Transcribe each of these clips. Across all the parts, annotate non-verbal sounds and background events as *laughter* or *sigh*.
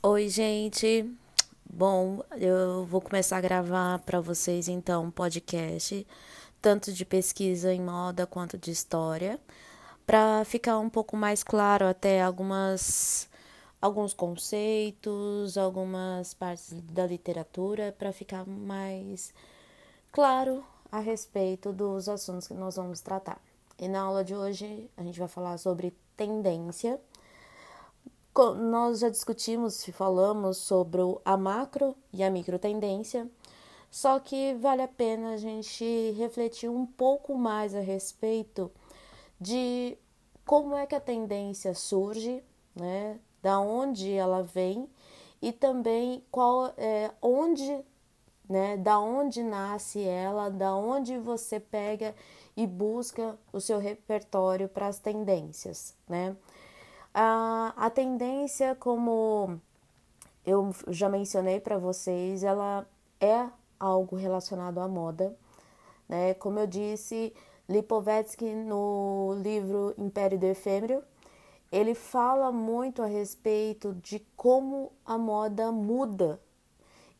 Oi, gente. Bom, eu vou começar a gravar para vocês então um podcast, tanto de pesquisa em moda quanto de história, para ficar um pouco mais claro até algumas alguns conceitos, algumas partes da literatura, para ficar mais claro a respeito dos assuntos que nós vamos tratar. E na aula de hoje a gente vai falar sobre tendência nós já discutimos e falamos sobre a macro e a micro tendência, só que vale a pena a gente refletir um pouco mais a respeito de como é que a tendência surge, né? Da onde ela vem e também qual é onde, né? Da onde nasce ela, da onde você pega e busca o seu repertório para as tendências, né? A, a tendência, como eu já mencionei para vocês, ela é algo relacionado à moda. Né? Como eu disse, Lipovetsky no livro Império do Efêmero, ele fala muito a respeito de como a moda muda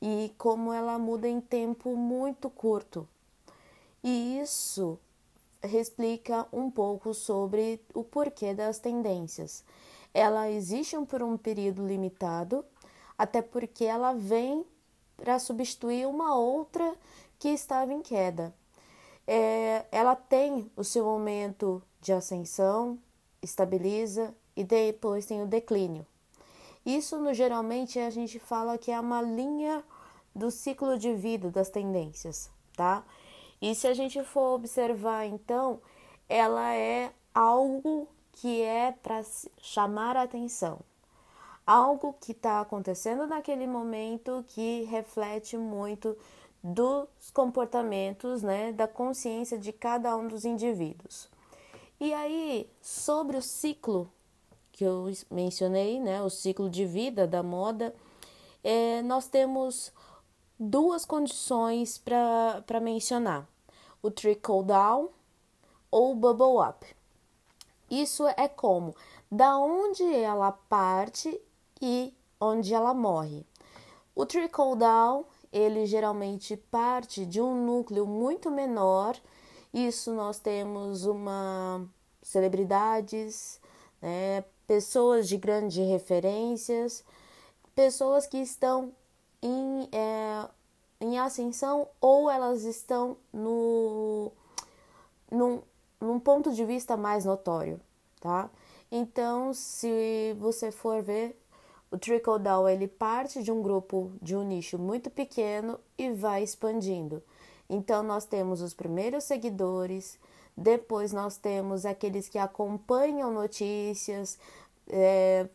e como ela muda em tempo muito curto. E isso explica um pouco sobre o porquê das tendências ela existe por um período limitado, até porque ela vem para substituir uma outra que estava em queda. É, ela tem o seu momento de ascensão, estabiliza e depois tem o declínio. Isso no, geralmente a gente fala que é uma linha do ciclo de vida das tendências, tá? E se a gente for observar então, ela é algo que é para chamar a atenção. Algo que está acontecendo naquele momento que reflete muito dos comportamentos, né, da consciência de cada um dos indivíduos. E aí, sobre o ciclo que eu mencionei, né, o ciclo de vida da moda, é, nós temos duas condições para mencionar: o trickle down ou o bubble up. Isso é como da onde ela parte e onde ela morre. O trickle down, ele geralmente parte de um núcleo muito menor. Isso nós temos uma celebridades, né, pessoas de grandes referências, pessoas que estão em, é, em ascensão ou elas estão no, num, num ponto de vista mais notório, tá? Então, se você for ver, o trickle down ele parte de um grupo, de um nicho muito pequeno e vai expandindo. Então, nós temos os primeiros seguidores, depois nós temos aqueles que acompanham notícias, é,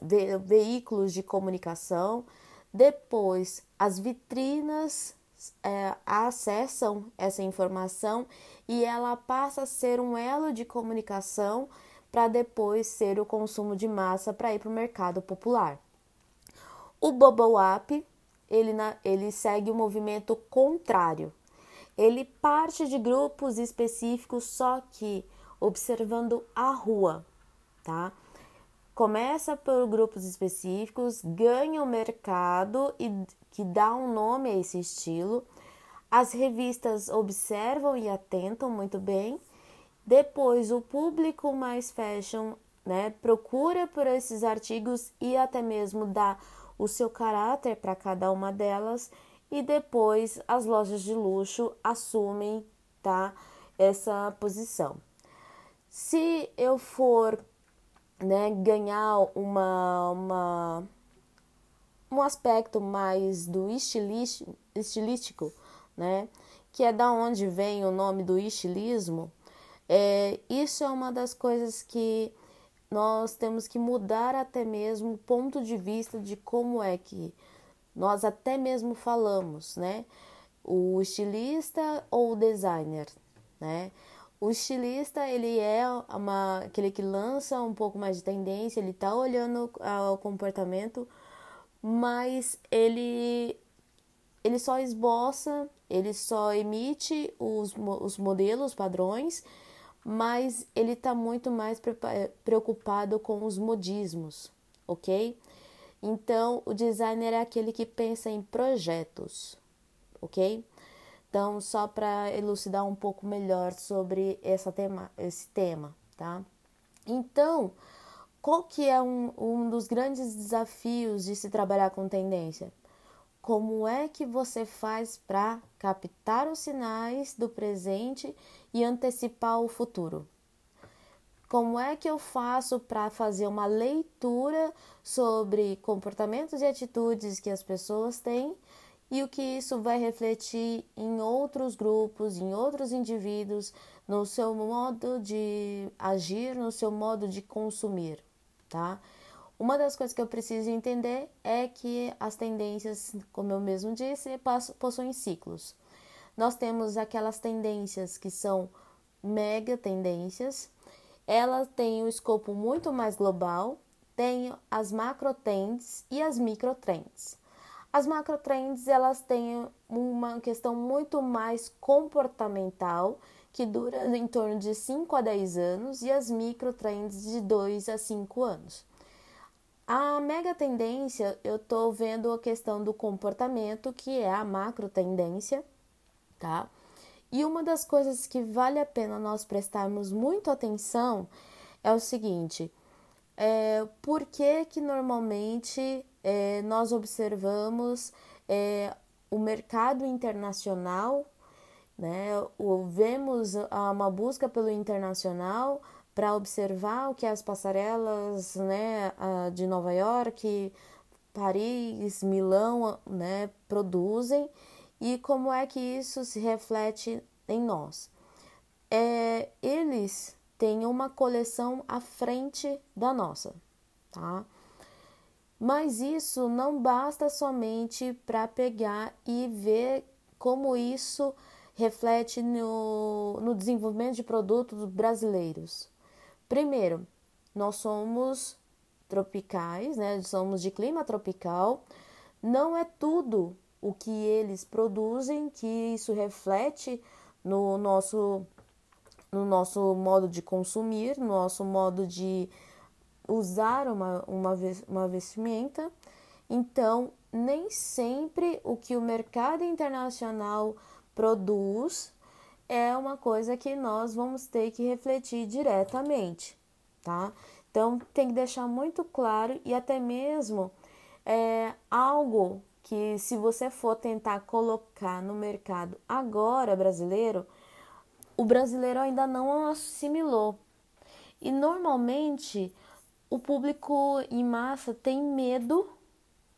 ve veículos de comunicação, depois as vitrinas é, acessam essa informação e ela passa a ser um elo de comunicação para depois ser o consumo de massa para ir para o mercado popular. O bubble up ele, ele segue o movimento contrário. Ele parte de grupos específicos, só que observando a rua, tá? Começa por grupos específicos, ganha o mercado e que dá um nome a esse estilo. As revistas observam e atentam muito bem. Depois, o público mais fashion né, procura por esses artigos e até mesmo dá o seu caráter para cada uma delas. E depois, as lojas de luxo assumem tá, essa posição. Se eu for né, ganhar uma, uma, um aspecto mais do estilístico, né, que é da onde vem o nome do estilismo, é, isso é uma das coisas que nós temos que mudar até mesmo o ponto de vista de como é que nós até mesmo falamos, né? O estilista ou o designer, né? O estilista, ele é uma, aquele que lança um pouco mais de tendência, ele tá olhando ao comportamento, mas ele, ele só esboça, ele só emite os, os modelos, padrões, mas ele está muito mais preocupado com os modismos, ok? Então, o designer é aquele que pensa em projetos, ok? Então, só para elucidar um pouco melhor sobre essa tema, esse tema, tá? Então, qual que é um, um dos grandes desafios de se trabalhar com tendência? Como é que você faz para captar os sinais do presente e antecipar o futuro? Como é que eu faço para fazer uma leitura sobre comportamentos e atitudes que as pessoas têm e o que isso vai refletir em outros grupos, em outros indivíduos, no seu modo de agir, no seu modo de consumir, tá? Uma das coisas que eu preciso entender é que as tendências, como eu mesmo disse, possuem ciclos. Nós temos aquelas tendências que são mega tendências, elas têm um escopo muito mais global, tem as macro trends e as micro trends. As macro trends elas têm uma questão muito mais comportamental, que dura em torno de 5 a 10 anos, e as micro trends de 2 a 5 anos. A mega tendência, eu estou vendo a questão do comportamento, que é a macro tendência, tá? E uma das coisas que vale a pena nós prestarmos muito atenção é o seguinte: é, por que, que normalmente é, nós observamos é, o mercado internacional, né? O, vemos uma busca pelo internacional para observar o que as passarelas né, de Nova York, Paris, Milão né, produzem e como é que isso se reflete em nós. É, eles têm uma coleção à frente da nossa, tá? Mas isso não basta somente para pegar e ver como isso reflete no, no desenvolvimento de produtos brasileiros. Primeiro, nós somos tropicais, né? Somos de clima tropical. Não é tudo o que eles produzem que isso reflete no nosso no nosso modo de consumir, no nosso modo de usar uma, uma, uma vestimenta. Então, nem sempre o que o mercado internacional produz é uma coisa que nós vamos ter que refletir diretamente, tá? Então tem que deixar muito claro e até mesmo é, algo que se você for tentar colocar no mercado agora brasileiro, o brasileiro ainda não assimilou. E normalmente o público em massa tem medo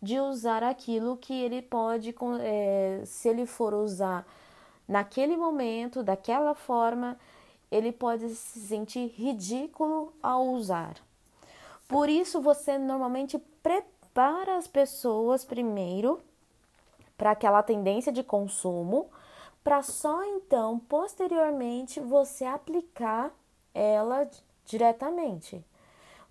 de usar aquilo que ele pode, é, se ele for usar naquele momento, daquela forma, ele pode se sentir ridículo ao usar. Por isso, você normalmente prepara as pessoas primeiro para aquela tendência de consumo, para só então, posteriormente, você aplicar ela diretamente.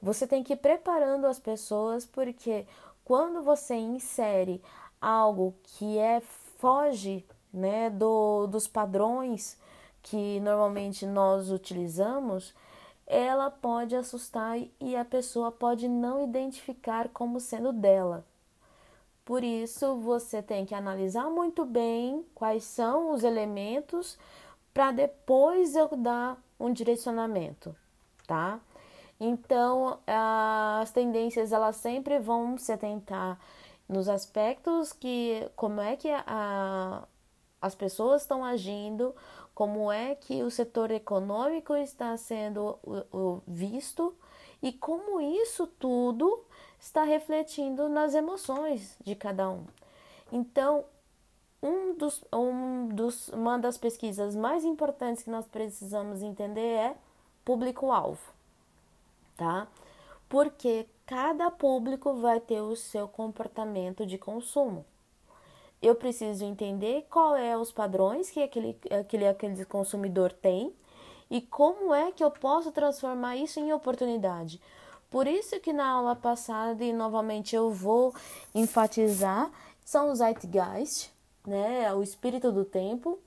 Você tem que ir preparando as pessoas, porque quando você insere algo que é foge né, do, dos padrões que normalmente nós utilizamos, ela pode assustar e a pessoa pode não identificar como sendo dela. Por isso, você tem que analisar muito bem quais são os elementos para depois eu dar um direcionamento, tá? Então, as tendências elas sempre vão se atentar nos aspectos que como é que a, as pessoas estão agindo, como é que o setor econômico está sendo visto e como isso tudo está refletindo nas emoções de cada um. Então, um dos, um dos, uma das pesquisas mais importantes que nós precisamos entender é público-alvo, tá? Porque cada público vai ter o seu comportamento de consumo eu preciso entender qual é os padrões que aquele, aquele, aquele consumidor tem e como é que eu posso transformar isso em oportunidade. Por isso que na aula passada, e novamente eu vou enfatizar, são os Zeitgeist, né, o espírito do tempo,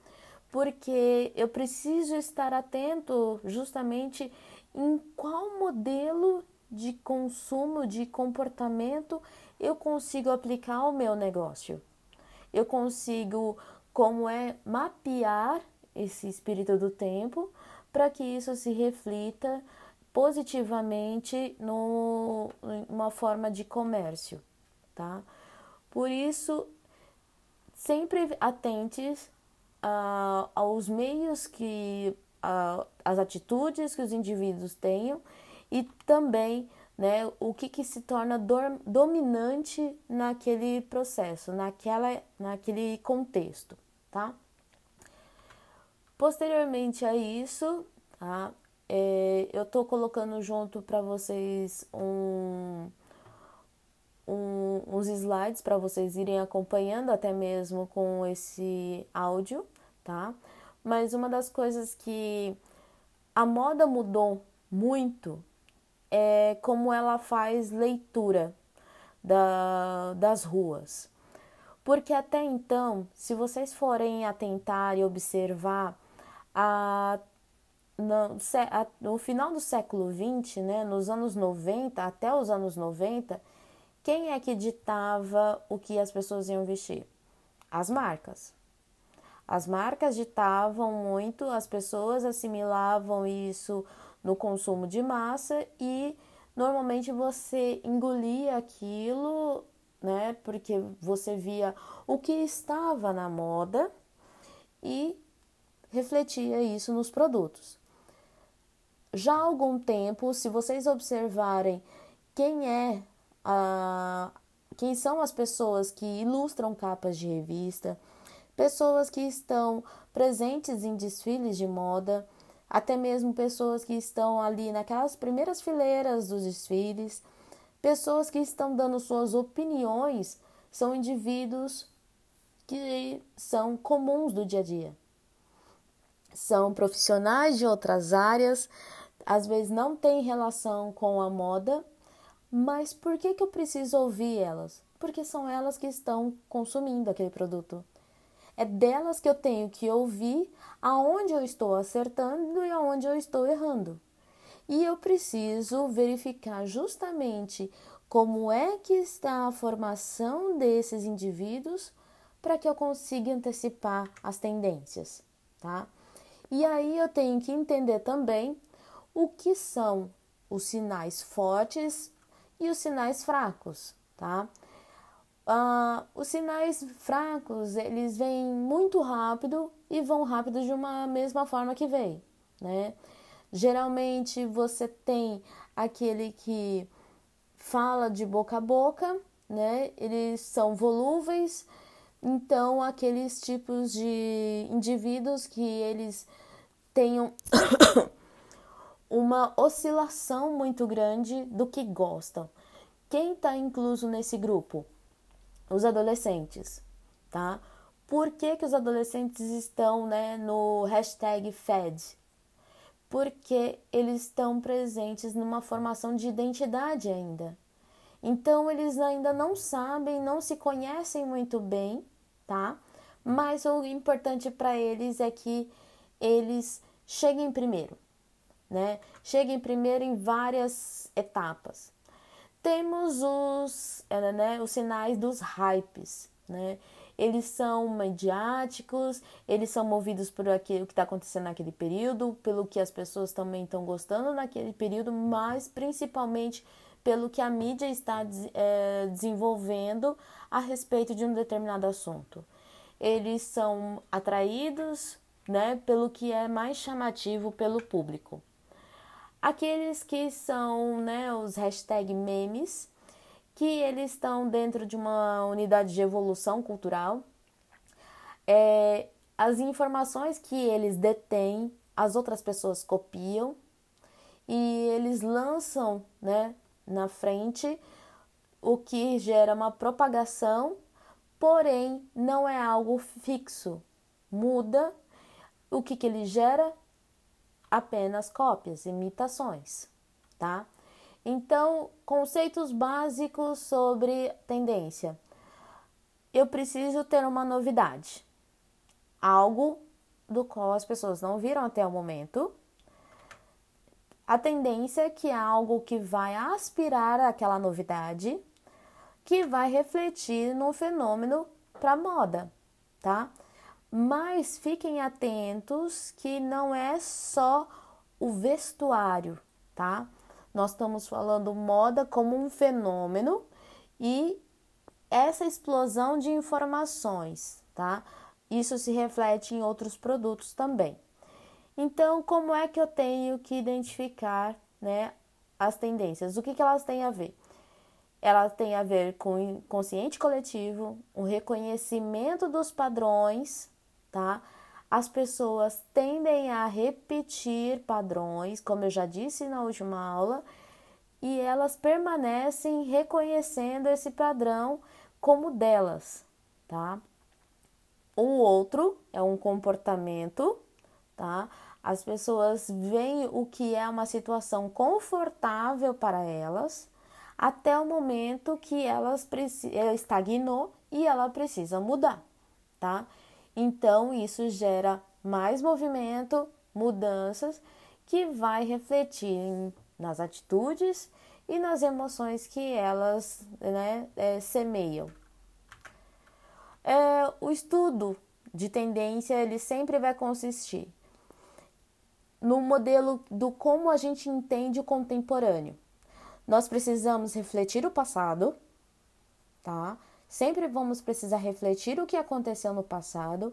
porque eu preciso estar atento justamente em qual modelo de consumo, de comportamento eu consigo aplicar ao meu negócio? Eu consigo, como é, mapear esse espírito do tempo para que isso se reflita positivamente numa forma de comércio, tá? Por isso, sempre atentes uh, aos meios que uh, as atitudes que os indivíduos tenham e também né, o que, que se torna dominante naquele processo, naquela, naquele contexto, tá? Posteriormente a isso, tá? É, eu tô colocando junto para vocês um, um, uns slides para vocês irem acompanhando até mesmo com esse áudio, tá? Mas uma das coisas que a moda mudou muito é como ela faz leitura da, das ruas. Porque até então, se vocês forem atentar e observar, a, no, a, no final do século XX, né, nos anos 90, até os anos 90, quem é que ditava o que as pessoas iam vestir? As marcas. As marcas ditavam muito, as pessoas assimilavam isso no consumo de massa e normalmente você engolia aquilo, né? Porque você via o que estava na moda e refletia isso nos produtos. Já há algum tempo, se vocês observarem quem é a quem são as pessoas que ilustram capas de revista, pessoas que estão presentes em desfiles de moda, até mesmo pessoas que estão ali naquelas primeiras fileiras dos desfiles, pessoas que estão dando suas opiniões, são indivíduos que são comuns do dia a dia. São profissionais de outras áreas, às vezes não têm relação com a moda, mas por que, que eu preciso ouvir elas? Porque são elas que estão consumindo aquele produto. É delas que eu tenho que ouvir aonde eu estou acertando e aonde eu estou errando. E eu preciso verificar justamente como é que está a formação desses indivíduos para que eu consiga antecipar as tendências, tá? E aí eu tenho que entender também o que são os sinais fortes e os sinais fracos, tá? Uh, os sinais fracos eles vêm muito rápido e vão rápido de uma mesma forma que vem, né? Geralmente você tem aquele que fala de boca a boca, né? Eles são volúveis, então aqueles tipos de indivíduos que eles tenham *coughs* uma oscilação muito grande do que gostam. Quem está incluso nesse grupo? Os adolescentes, tá? Por que, que os adolescentes estão né, no hashtag FED? Porque eles estão presentes numa formação de identidade ainda. Então, eles ainda não sabem, não se conhecem muito bem, tá? Mas o importante para eles é que eles cheguem primeiro, né? Cheguem primeiro em várias etapas. Temos os, né, os sinais dos hypes, né? Eles são mediáticos, eles são movidos por aquilo que está acontecendo naquele período, pelo que as pessoas também estão gostando naquele período, mas principalmente pelo que a mídia está é, desenvolvendo a respeito de um determinado assunto. Eles são atraídos né, pelo que é mais chamativo pelo público. Aqueles que são né, os hashtag memes, que eles estão dentro de uma unidade de evolução cultural. É, as informações que eles detêm, as outras pessoas copiam e eles lançam né, na frente, o que gera uma propagação, porém não é algo fixo. Muda o que, que ele gera? apenas cópias, imitações, tá? Então, conceitos básicos sobre tendência. Eu preciso ter uma novidade, algo do qual as pessoas não viram até o momento. A tendência é que é algo que vai aspirar aquela novidade, que vai refletir no fenômeno para moda, tá? Mas fiquem atentos que não é só o vestuário, tá? Nós estamos falando moda como um fenômeno e essa explosão de informações, tá? Isso se reflete em outros produtos também. Então, como é que eu tenho que identificar, né, as tendências? O que, que elas têm a ver? Elas têm a ver com inconsciente coletivo, o reconhecimento dos padrões, tá? As pessoas tendem a repetir padrões, como eu já disse na última aula, e elas permanecem reconhecendo esse padrão como delas, tá? O outro é um comportamento, tá? As pessoas veem o que é uma situação confortável para elas até o momento que elas ela estagnou e ela precisa mudar, tá? Então, isso gera mais movimento, mudanças, que vai refletir nas atitudes e nas emoções que elas né, é, semeiam. É, o estudo de tendência ele sempre vai consistir no modelo do como a gente entende o contemporâneo. Nós precisamos refletir o passado, tá? Sempre vamos precisar refletir o que aconteceu no passado,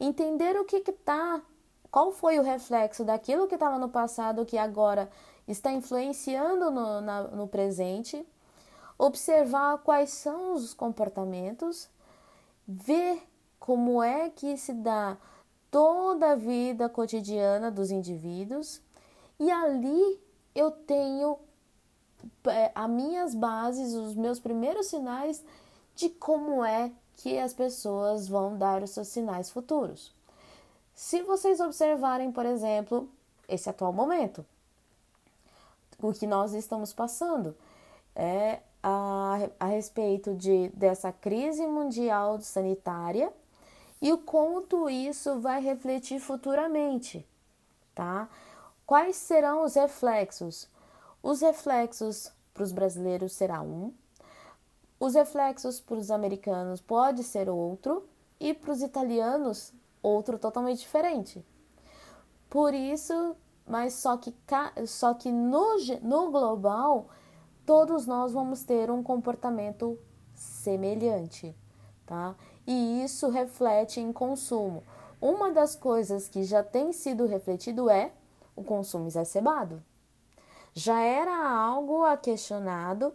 entender o que está, qual foi o reflexo daquilo que estava no passado que agora está influenciando no, na, no presente, observar quais são os comportamentos, ver como é que se dá toda a vida cotidiana dos indivíduos e ali eu tenho é, as minhas bases, os meus primeiros sinais de como é que as pessoas vão dar os seus sinais futuros. Se vocês observarem, por exemplo, esse atual momento, o que nós estamos passando é a, a respeito de, dessa crise mundial sanitária e o quanto isso vai refletir futuramente, tá? Quais serão os reflexos? Os reflexos para os brasileiros será um, os reflexos para os americanos pode ser outro e para os italianos outro totalmente diferente. Por isso, mas só que, só que no, no global, todos nós vamos ter um comportamento semelhante, tá? E isso reflete em consumo. Uma das coisas que já tem sido refletido é o consumo exacerbado. Já era algo a questionado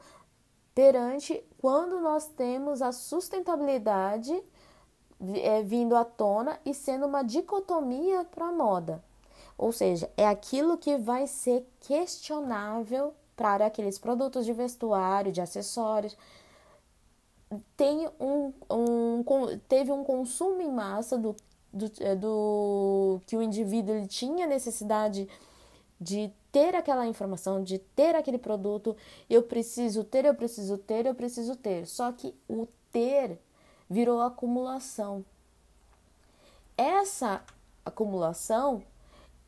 perante quando nós temos a sustentabilidade é, vindo à tona e sendo uma dicotomia para a moda. Ou seja, é aquilo que vai ser questionável para aqueles produtos de vestuário, de acessórios. Tem um, um, teve um consumo em massa do, do, é, do que o indivíduo ele tinha necessidade de ter aquela informação, de ter aquele produto, eu preciso ter, eu preciso ter, eu preciso ter. Só que o ter virou acumulação. Essa acumulação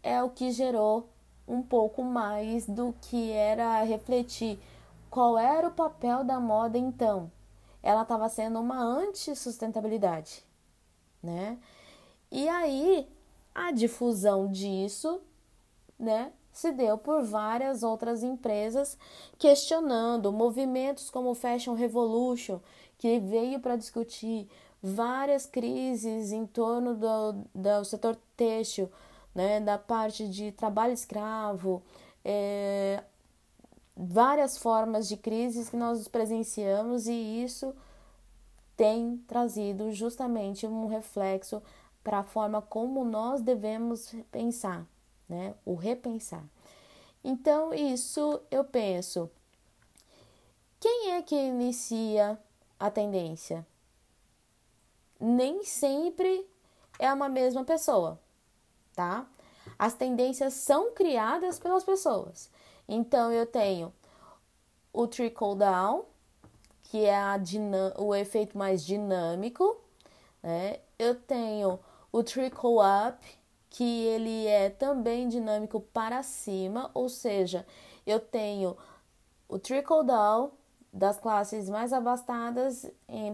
é o que gerou um pouco mais do que era refletir qual era o papel da moda então. Ela estava sendo uma anti-sustentabilidade, né? E aí a difusão disso, né, se deu por várias outras empresas questionando movimentos como o Fashion Revolution, que veio para discutir várias crises em torno do, do setor têxtil, né, da parte de trabalho escravo, é, várias formas de crises que nós presenciamos e isso tem trazido justamente um reflexo para a forma como nós devemos pensar né? O repensar. Então, isso eu penso. Quem é que inicia a tendência? Nem sempre é uma mesma pessoa, tá? As tendências são criadas pelas pessoas. Então, eu tenho o trickle down, que é o efeito mais dinâmico, né? Eu tenho o trickle up, que ele é também dinâmico para cima, ou seja, eu tenho o trickle down das classes mais abastadas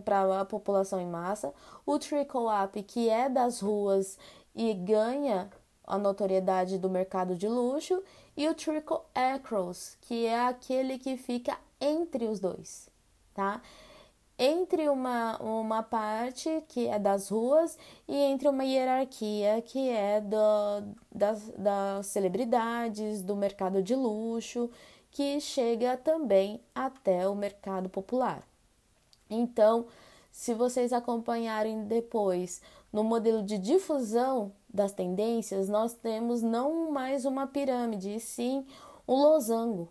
para a população em massa, o trickle up que é das ruas e ganha a notoriedade do mercado de luxo, e o trickle across, que é aquele que fica entre os dois, tá? Entre uma, uma parte que é das ruas e entre uma hierarquia que é do, das, das celebridades, do mercado de luxo, que chega também até o mercado popular. Então, se vocês acompanharem depois no modelo de difusão das tendências, nós temos não mais uma pirâmide, e sim um losango,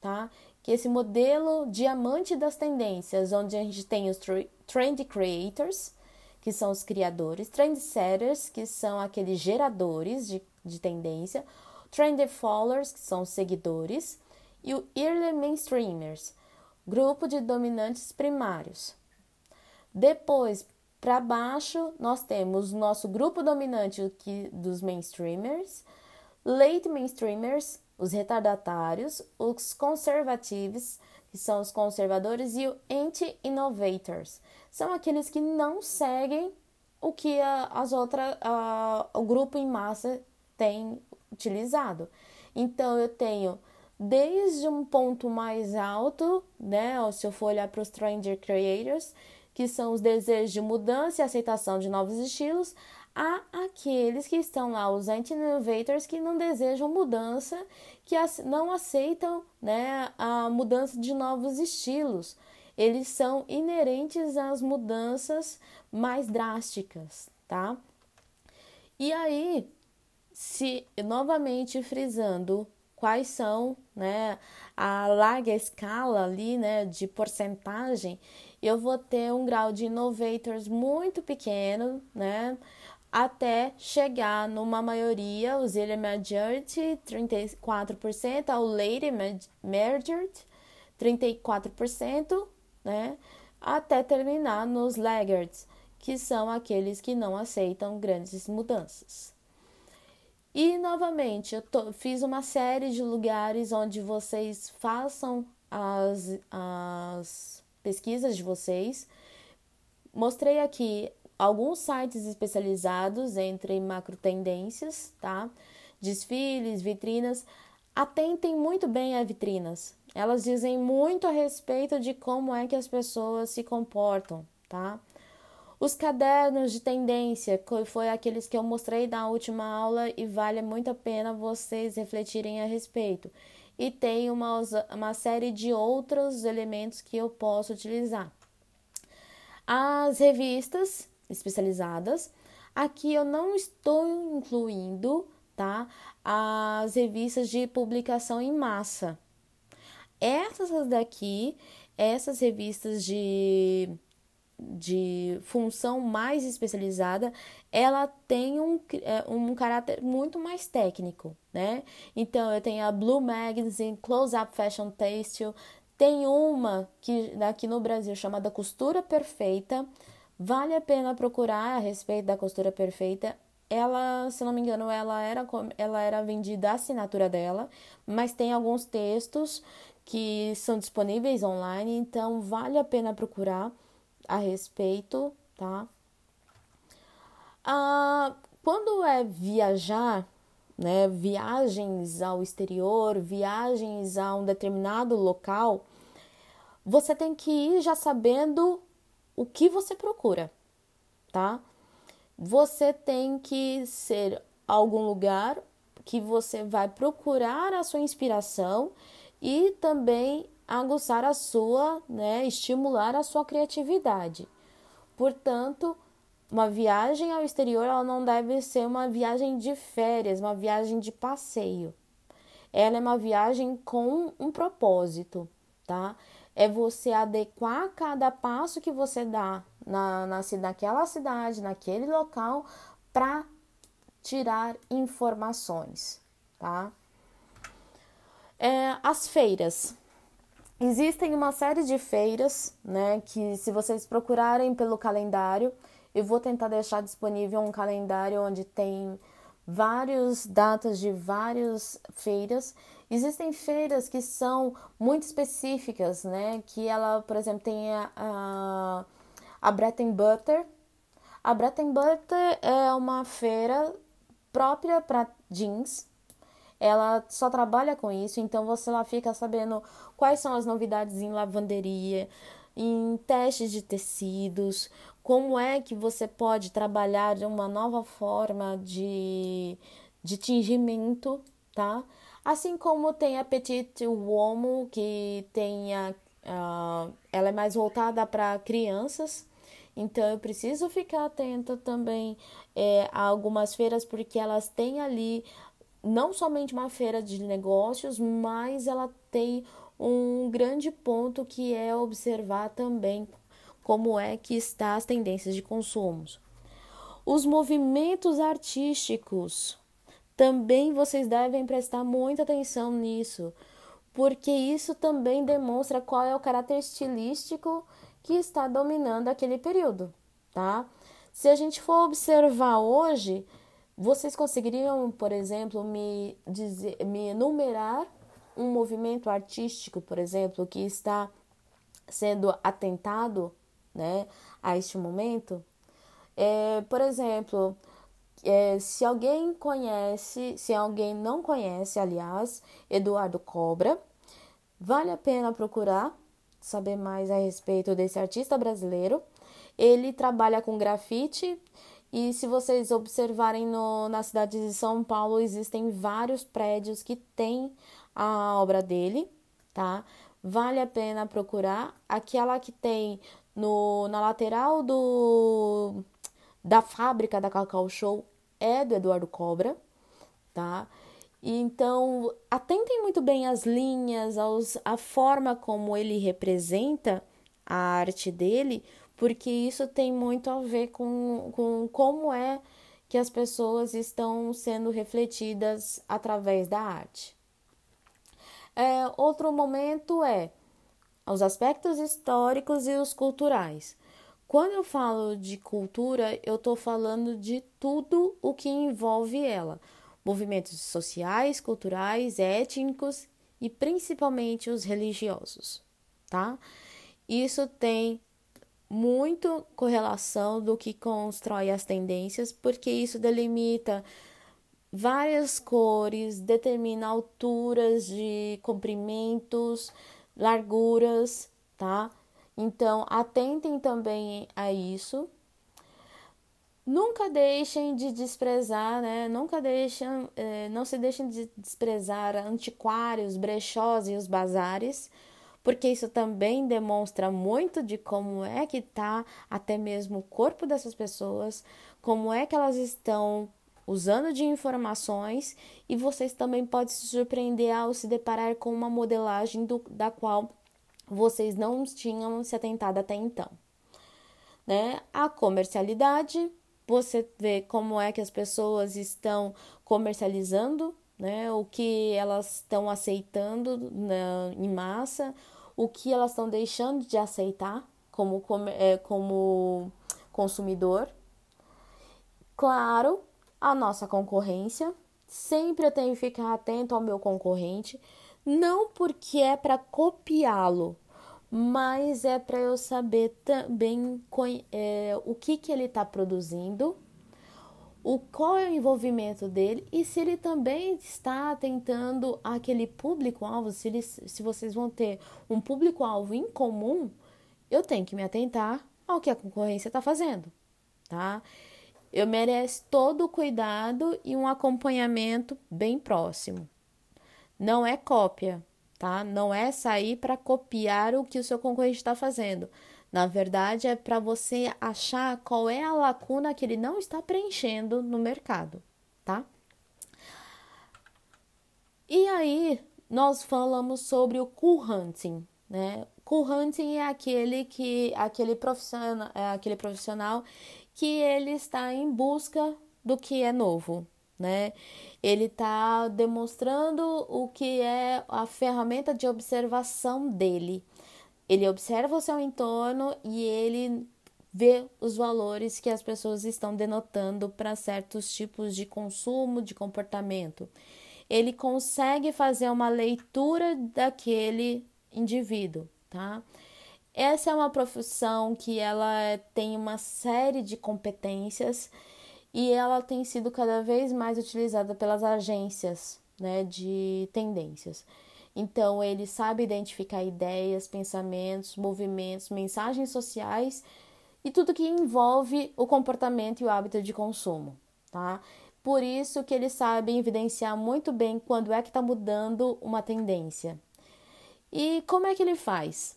tá? Que esse modelo diamante das tendências, onde a gente tem os trend creators, que são os criadores, trendsetters, que são aqueles geradores de, de tendência, trend followers, que são os seguidores, e o early mainstreamers, grupo de dominantes primários. Depois, para baixo, nós temos nosso grupo dominante que, dos mainstreamers, late mainstreamers, os retardatários, os conservativos, que são os conservadores, e o anti-innovators, são aqueles que não seguem o que a, as outras, o grupo em massa tem utilizado. Então, eu tenho desde um ponto mais alto, né, se eu for olhar para os Stranger Creators, que são os desejos de mudança e aceitação de novos estilos, há aqueles que estão lá, os anti-innovators, que não desejam mudança, que não aceitam né, a mudança de novos estilos. Eles são inerentes às mudanças mais drásticas, tá? E aí, se novamente frisando quais são, né, a larga escala ali, né, de porcentagem, eu vou ter um grau de innovators muito pequeno, né? Até chegar numa maioria, o Zillion Majority, 34%, ao Lady Majority, 34%, né? Até terminar nos Laggards, que são aqueles que não aceitam grandes mudanças. E novamente, eu tô, fiz uma série de lugares onde vocês façam as, as pesquisas de vocês. Mostrei aqui alguns sites especializados entre macro tendências, tá? Desfiles, vitrinas. Atentem muito bem a vitrinas. Elas dizem muito a respeito de como é que as pessoas se comportam, tá? Os cadernos de tendência, que foi aqueles que eu mostrei na última aula e vale muito a pena vocês refletirem a respeito e tem uma, uma série de outros elementos que eu posso utilizar. As revistas especializadas, aqui eu não estou incluindo tá, as revistas de publicação em massa. Essas daqui, essas revistas de de função mais especializada, ela tem um, é, um caráter muito mais técnico, né? Então, eu tenho a Blue Magazine, Close Up Fashion Taste, tem uma que aqui no Brasil chamada Costura Perfeita, vale a pena procurar a respeito da costura perfeita. Ela, se não me engano, ela era, ela era vendida a assinatura dela, mas tem alguns textos que são disponíveis online, então vale a pena procurar a respeito, tá? Ah, quando é viajar, né, viagens ao exterior, viagens a um determinado local, você tem que ir já sabendo o que você procura, tá? Você tem que ser algum lugar que você vai procurar a sua inspiração e também aguçar a sua, né, estimular a sua criatividade. Portanto, uma viagem ao exterior ela não deve ser uma viagem de férias, uma viagem de passeio. Ela é uma viagem com um propósito, tá? É você adequar cada passo que você dá na, na, naquela cidade, naquele local, para tirar informações, tá? É, as feiras. Existem uma série de feiras, né, que se vocês procurarem pelo calendário, eu vou tentar deixar disponível um calendário onde tem várias datas de várias feiras. Existem feiras que são muito específicas, né? Que ela, por exemplo, tem a, a, a Breton Butter. A Breton Butter é uma feira própria para jeans. Ela só trabalha com isso, então você lá fica sabendo quais são as novidades em lavanderia, em testes de tecidos, como é que você pode trabalhar de uma nova forma de, de tingimento, tá? Assim como tem a Petite Uomo, que tem a, a ela é mais voltada para crianças, então eu preciso ficar atenta também é, a algumas feiras, porque elas têm ali não somente uma feira de negócios, mas ela tem um grande ponto que é observar também como é que está as tendências de consumo. Os movimentos artísticos também vocês devem prestar muita atenção nisso, porque isso também demonstra qual é o caráter estilístico que está dominando aquele período, tá? Se a gente for observar hoje, vocês conseguiriam, por exemplo, me dizer, me enumerar um movimento artístico, por exemplo, que está sendo atentado né, a este momento. É, por exemplo, é, se alguém conhece, se alguém não conhece, aliás, Eduardo Cobra, vale a pena procurar saber mais a respeito desse artista brasileiro. Ele trabalha com grafite e se vocês observarem no, na cidade de São Paulo, existem vários prédios que têm a obra dele, tá? Vale a pena procurar. Aquela que tem no, na lateral do da fábrica da Cacau Show é do Eduardo Cobra, tá? Então, atentem muito bem as linhas, aos, a forma como ele representa a arte dele, porque isso tem muito a ver com, com como é que as pessoas estão sendo refletidas através da arte. É, outro momento é os aspectos históricos e os culturais. Quando eu falo de cultura, eu estou falando de tudo o que envolve ela: movimentos sociais, culturais, étnicos e principalmente os religiosos, tá? Isso tem muito correlação do que constrói as tendências, porque isso delimita várias cores, determina alturas de comprimentos, larguras, tá? Então, atentem também a isso. Nunca deixem de desprezar, né? Nunca deixem, eh, não se deixem de desprezar antiquários, brechós e os bazares, porque isso também demonstra muito de como é que tá até mesmo o corpo dessas pessoas, como é que elas estão usando de informações e vocês também podem se surpreender ao se deparar com uma modelagem do, da qual vocês não tinham se atentado até então. Né? A comercialidade, você vê como é que as pessoas estão comercializando, né? o que elas estão aceitando né, em massa, o que elas estão deixando de aceitar como, como, é, como consumidor. Claro a nossa concorrência. Sempre eu tenho que ficar atento ao meu concorrente, não porque é para copiá-lo, mas é para eu saber também é, o que, que ele está produzindo, o qual é o envolvimento dele e se ele também está atentando àquele público-alvo, se, se vocês vão ter um público-alvo em comum, eu tenho que me atentar ao que a concorrência está fazendo, tá? Eu mereço todo o cuidado e um acompanhamento bem próximo. Não é cópia, tá? Não é sair para copiar o que o seu concorrente está fazendo. Na verdade, é para você achar qual é a lacuna que ele não está preenchendo no mercado, tá? E aí, nós falamos sobre o cool hunting, né? Cool hunting é aquele que aquele profissional, é aquele profissional que ele está em busca do que é novo, né? Ele está demonstrando o que é a ferramenta de observação dele. Ele observa o seu entorno e ele ver os valores que as pessoas estão denotando para certos tipos de consumo, de comportamento. Ele consegue fazer uma leitura daquele indivíduo, tá? Essa é uma profissão que ela tem uma série de competências e ela tem sido cada vez mais utilizada pelas agências, né, de tendências. Então, ele sabe identificar ideias, pensamentos, movimentos, mensagens sociais e tudo que envolve o comportamento e o hábito de consumo, tá? Por isso que ele sabe evidenciar muito bem quando é que está mudando uma tendência. E como é que ele faz?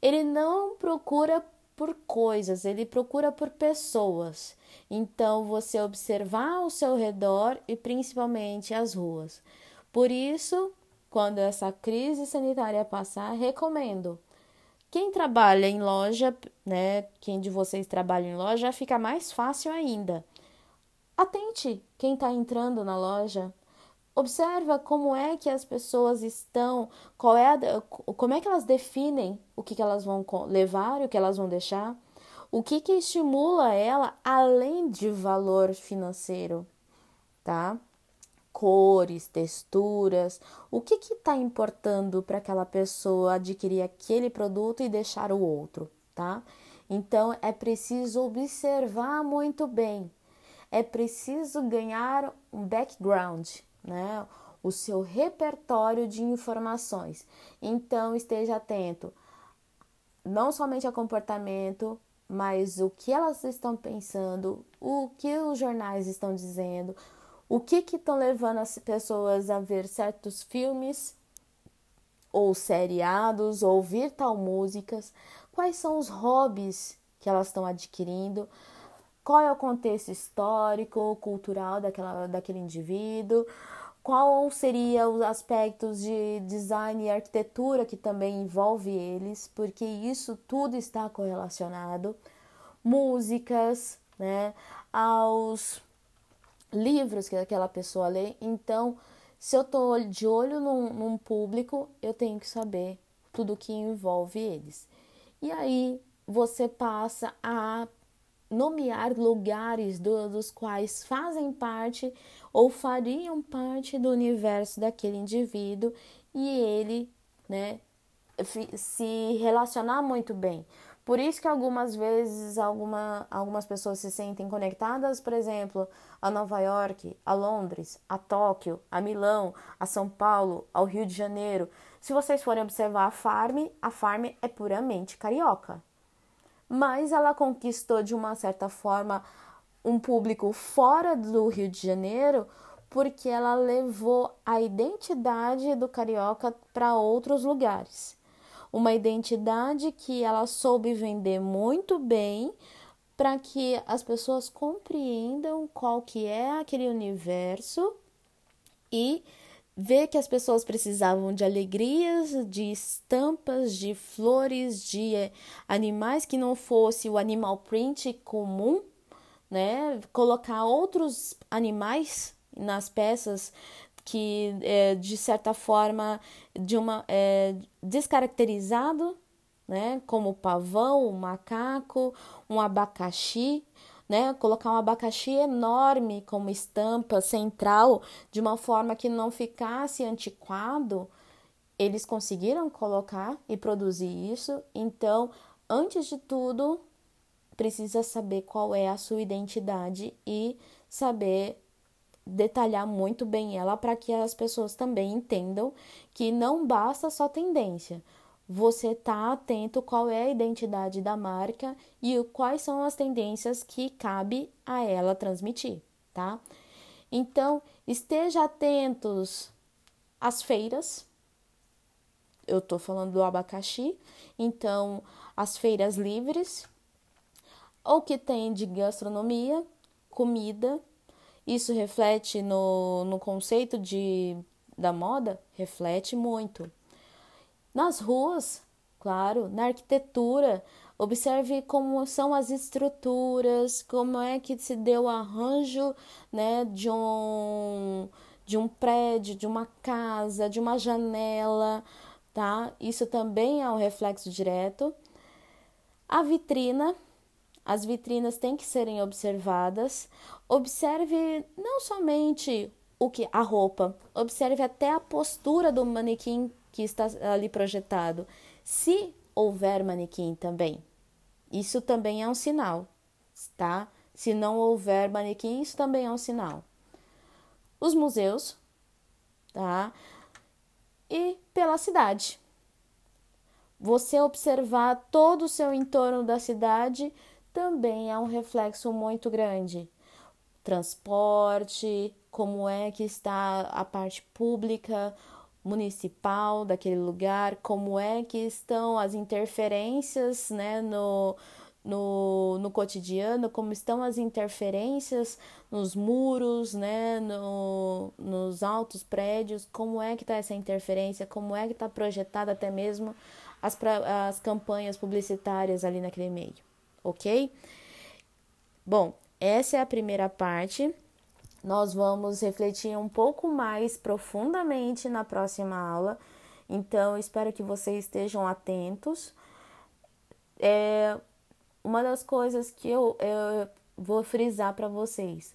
Ele não procura por coisas, ele procura por pessoas. Então, você observar ao seu redor e principalmente as ruas. Por isso, quando essa crise sanitária passar, recomendo. Quem trabalha em loja, né? Quem de vocês trabalha em loja, fica mais fácil ainda. Atente quem está entrando na loja. Observa como é que as pessoas estão, qual é a, como é que elas definem o que, que elas vão levar e o que elas vão deixar. O que, que estimula ela além de valor financeiro, tá? Cores, texturas, o que está importando para aquela pessoa adquirir aquele produto e deixar o outro, tá? Então é preciso observar muito bem, é preciso ganhar um background, né? O seu repertório de informações. Então esteja atento não somente a comportamento, mas o que elas estão pensando, o que os jornais estão dizendo, o que estão levando as pessoas a ver certos filmes ou seriados, ou ouvir tal músicas, quais são os hobbies que elas estão adquirindo, qual é o contexto histórico, cultural daquela, daquele indivíduo, qual seria os aspectos de design e arquitetura que também envolve eles, porque isso tudo está correlacionado, músicas, né, aos livros que aquela pessoa lê. Então, se eu estou de olho num, num público, eu tenho que saber tudo que envolve eles. E aí você passa a nomear lugares do, dos quais fazem parte ou fariam parte do universo daquele indivíduo e ele, né, se relacionar muito bem. Por isso que algumas vezes alguma, algumas pessoas se sentem conectadas, por exemplo, a Nova York, a Londres, a Tóquio, a Milão, a São Paulo, ao Rio de Janeiro. Se vocês forem observar a Farm, a Farm é puramente carioca mas ela conquistou de uma certa forma um público fora do Rio de Janeiro porque ela levou a identidade do carioca para outros lugares. Uma identidade que ela soube vender muito bem para que as pessoas compreendam qual que é aquele universo e ver que as pessoas precisavam de alegrias, de estampas, de flores, de eh, animais que não fosse o animal print comum, né? Colocar outros animais nas peças que é, de certa forma de uma é, descaracterizado, né? Como o pavão, o macaco, um abacaxi, né? Colocar um abacaxi enorme como estampa central, de uma forma que não ficasse antiquado. Eles conseguiram colocar e produzir isso. Então, antes de tudo, precisa saber qual é a sua identidade e saber detalhar muito bem ela para que as pessoas também entendam que não basta só tendência você tá atento qual é a identidade da marca e quais são as tendências que cabe a ela transmitir, tá? Então, esteja atentos às feiras. Eu tô falando do abacaxi, então as feiras livres, ou que tem de gastronomia, comida. Isso reflete no, no conceito de, da moda? Reflete muito. Nas ruas, claro, na arquitetura, observe como são as estruturas, como é que se deu o arranjo né, de, um, de um prédio, de uma casa, de uma janela, tá? Isso também é um reflexo direto. A vitrina, As vitrinas têm que serem observadas. Observe não somente o que a roupa, observe até a postura do manequim que está ali projetado. Se houver manequim também, isso também é um sinal, tá? Se não houver manequim, isso também é um sinal. Os museus, tá? E pela cidade. Você observar todo o seu entorno da cidade também é um reflexo muito grande. Transporte, como é que está a parte pública, municipal daquele lugar, como é que estão as interferências né, no, no, no cotidiano, como estão as interferências nos muros, né, no, nos altos prédios, como é que está essa interferência, como é que está projetada até mesmo as, as campanhas publicitárias ali naquele meio, ok? Bom, essa é a primeira parte. Nós vamos refletir um pouco mais profundamente na próxima aula, então espero que vocês estejam atentos. É, uma das coisas que eu, eu vou frisar para vocês: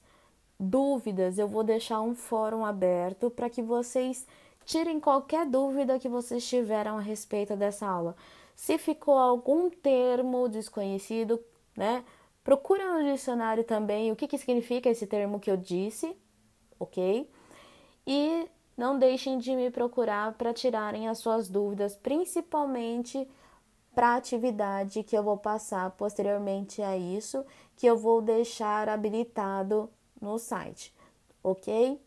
dúvidas, eu vou deixar um fórum aberto para que vocês tirem qualquer dúvida que vocês tiveram a respeito dessa aula. Se ficou algum termo desconhecido, né? Procura no dicionário também o que, que significa esse termo que eu disse, ok? E não deixem de me procurar para tirarem as suas dúvidas, principalmente para a atividade que eu vou passar posteriormente a isso, que eu vou deixar habilitado no site, ok?